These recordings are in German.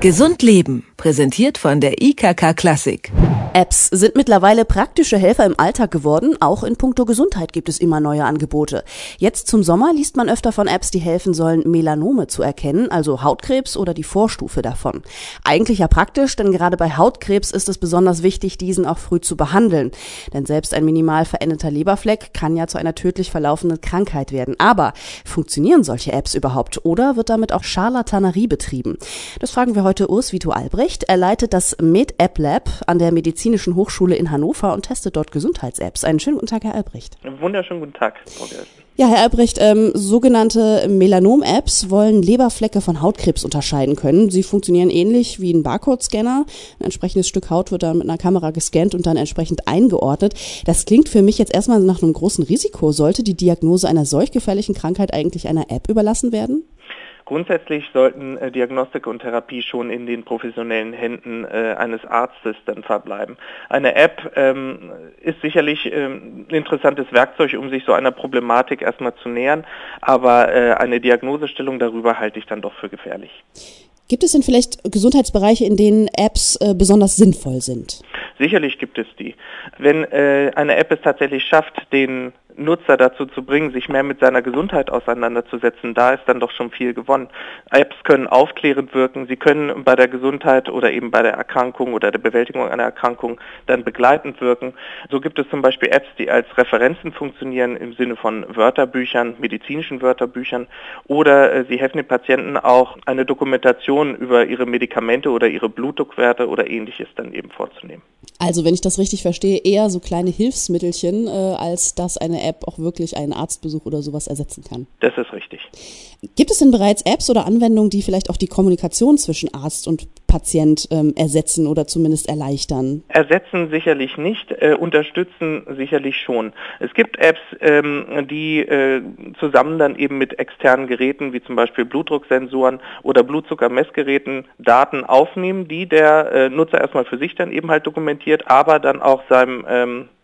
Gesund Leben, präsentiert von der IKK Klassik. Apps sind mittlerweile praktische Helfer im Alltag geworden. Auch in puncto Gesundheit gibt es immer neue Angebote. Jetzt zum Sommer liest man öfter von Apps, die helfen sollen, Melanome zu erkennen, also Hautkrebs oder die Vorstufe davon. Eigentlich ja praktisch, denn gerade bei Hautkrebs ist es besonders wichtig, diesen auch früh zu behandeln. Denn selbst ein minimal veränderter Leberfleck kann ja zu einer tödlich verlaufenden Krankheit werden. Aber funktionieren solche Apps überhaupt oder wird damit auch Charlatanerie betrieben? Das fragen wir heute Urs Vito Albrecht. Er leitet das Med-App Lab an der Medizin Medizinischen Hochschule in Hannover und testet dort Gesundheits-Apps. Einen schönen guten Tag, Herr Albrecht. Wunderschönen guten Tag, Frau Ja, Herr Albrecht, ähm, sogenannte Melanom-Apps wollen Leberflecke von Hautkrebs unterscheiden können. Sie funktionieren ähnlich wie ein Barcode-Scanner. Ein entsprechendes Stück Haut wird dann mit einer Kamera gescannt und dann entsprechend eingeordnet. Das klingt für mich jetzt erstmal nach einem großen Risiko. Sollte die Diagnose einer solch gefährlichen Krankheit eigentlich einer App überlassen werden? Grundsätzlich sollten äh, Diagnostik und Therapie schon in den professionellen Händen äh, eines Arztes dann verbleiben. Eine App ähm, ist sicherlich ähm, ein interessantes Werkzeug, um sich so einer Problematik erstmal zu nähern, aber äh, eine Diagnosestellung darüber halte ich dann doch für gefährlich. Gibt es denn vielleicht Gesundheitsbereiche, in denen Apps äh, besonders sinnvoll sind? Sicherlich gibt es die. Wenn äh, eine App es tatsächlich schafft, den Nutzer dazu zu bringen, sich mehr mit seiner Gesundheit auseinanderzusetzen, da ist dann doch schon viel gewonnen. Apps können aufklärend wirken, sie können bei der Gesundheit oder eben bei der Erkrankung oder der Bewältigung einer Erkrankung dann begleitend wirken. So gibt es zum Beispiel Apps, die als Referenzen funktionieren im Sinne von Wörterbüchern, medizinischen Wörterbüchern oder äh, sie helfen den Patienten auch eine Dokumentation über ihre Medikamente oder ihre Blutdruckwerte oder ähnliches dann eben vorzunehmen. Also wenn ich das richtig verstehe, eher so kleine Hilfsmittelchen, äh, als dass eine App auch wirklich einen Arztbesuch oder sowas ersetzen kann. Das ist richtig. Gibt es denn bereits Apps oder Anwendungen, die vielleicht auch die Kommunikation zwischen Arzt und Patient ähm, ersetzen oder zumindest erleichtern? Ersetzen sicherlich nicht, äh, unterstützen sicherlich schon. Es gibt Apps, ähm, die äh, zusammen dann eben mit externen Geräten wie zum Beispiel Blutdrucksensoren oder Blutzuckermessgeräten Daten aufnehmen, die der äh, Nutzer erstmal für sich dann eben halt dokumentiert, aber dann auch seinem ähm, äh,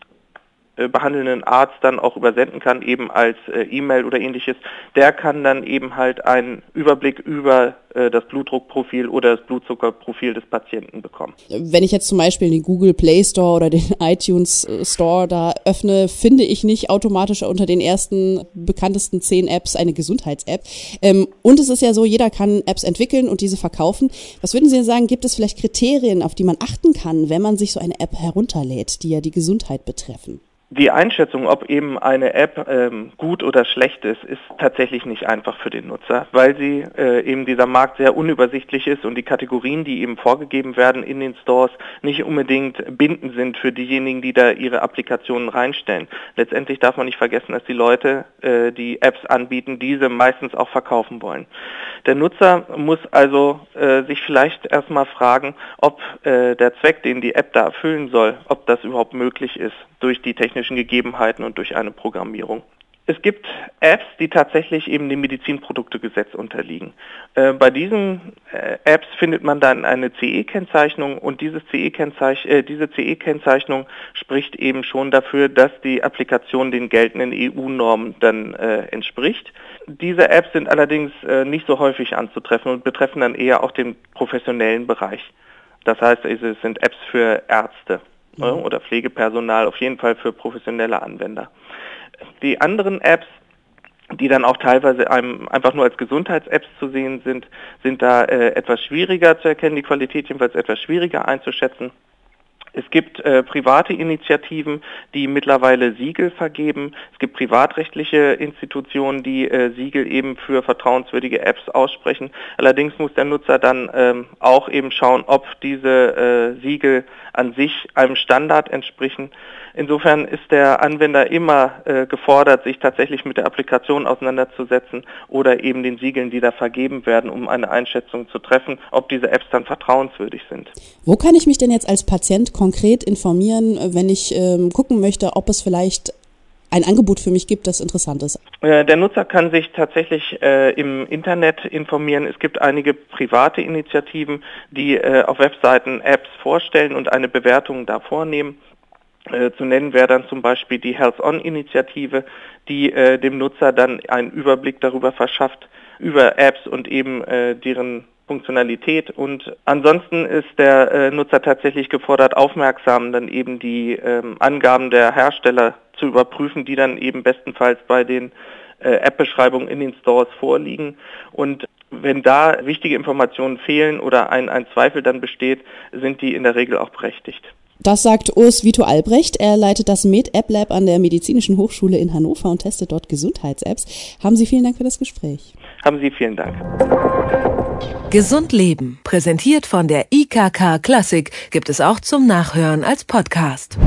behandelnden Arzt dann auch übersenden kann, eben als äh, E-Mail oder ähnliches, der kann dann eben halt einen Überblick über äh, das Blutdruckprofil oder das Blutzuckerprofil des Patienten bekommen. Wenn ich jetzt zum Beispiel den Google Play Store oder den iTunes Store da öffne, finde ich nicht automatisch unter den ersten bekanntesten zehn Apps eine Gesundheits-App. Ähm, und es ist ja so, jeder kann Apps entwickeln und diese verkaufen. Was würden Sie denn sagen, gibt es vielleicht Kriterien, auf die man achten kann, wenn man sich so eine App herunterlädt, die ja die Gesundheit betreffen? Die Einschätzung, ob eben eine App ähm, gut oder schlecht ist, ist tatsächlich nicht einfach für den Nutzer, weil sie äh, eben dieser Markt sehr unübersichtlich ist und die Kategorien, die eben vorgegeben werden in den Stores, nicht unbedingt bindend sind für diejenigen, die da ihre Applikationen reinstellen. Letztendlich darf man nicht vergessen, dass die Leute, äh, die Apps anbieten, diese meistens auch verkaufen wollen. Der Nutzer muss also äh, sich vielleicht erstmal fragen, ob äh, der Zweck, den die App da erfüllen soll, ob das überhaupt möglich ist durch die technischen Gegebenheiten und durch eine Programmierung. Es gibt Apps, die tatsächlich eben dem Medizinproduktegesetz unterliegen. Äh, bei diesen äh, Apps findet man dann eine CE-Kennzeichnung und dieses CE äh, diese CE-Kennzeichnung spricht eben schon dafür, dass die Applikation den geltenden EU-Normen dann äh, entspricht. Diese Apps sind allerdings äh, nicht so häufig anzutreffen und betreffen dann eher auch den professionellen Bereich. Das heißt, es sind Apps für Ärzte mhm. oder Pflegepersonal, auf jeden Fall für professionelle Anwender. Die anderen Apps, die dann auch teilweise einem einfach nur als Gesundheits-Apps zu sehen sind, sind da äh, etwas schwieriger zu erkennen, die Qualität jedenfalls etwas schwieriger einzuschätzen. Es gibt äh, private Initiativen, die mittlerweile Siegel vergeben. Es gibt privatrechtliche Institutionen, die äh, Siegel eben für vertrauenswürdige Apps aussprechen. Allerdings muss der Nutzer dann ähm, auch eben schauen, ob diese äh, Siegel an sich einem Standard entsprechen. Insofern ist der Anwender immer äh, gefordert, sich tatsächlich mit der Applikation auseinanderzusetzen oder eben den Siegeln, die da vergeben werden, um eine Einschätzung zu treffen, ob diese Apps dann vertrauenswürdig sind. Wo kann ich mich denn jetzt als Patient konkret informieren, wenn ich ähm, gucken möchte, ob es vielleicht ein Angebot für mich gibt, das interessant ist? Äh, der Nutzer kann sich tatsächlich äh, im Internet informieren. Es gibt einige private Initiativen, die äh, auf Webseiten Apps vorstellen und eine Bewertung da vornehmen. Äh, zu nennen wäre dann zum Beispiel die Health On-Initiative, die äh, dem Nutzer dann einen Überblick darüber verschafft, über Apps und eben äh, deren Funktionalität und ansonsten ist der äh, Nutzer tatsächlich gefordert, aufmerksam dann eben die ähm, Angaben der Hersteller zu überprüfen, die dann eben bestenfalls bei den äh, App-Beschreibungen in den Stores vorliegen und wenn da wichtige Informationen fehlen oder ein, ein Zweifel dann besteht, sind die in der Regel auch berechtigt. Das sagt Urs Vito Albrecht. Er leitet das Med-App Lab an der Medizinischen Hochschule in Hannover und testet dort Gesundheits-Apps. Haben Sie vielen Dank für das Gespräch. Haben Sie vielen Dank. Gesund Leben, präsentiert von der IKK Klassik, gibt es auch zum Nachhören als Podcast.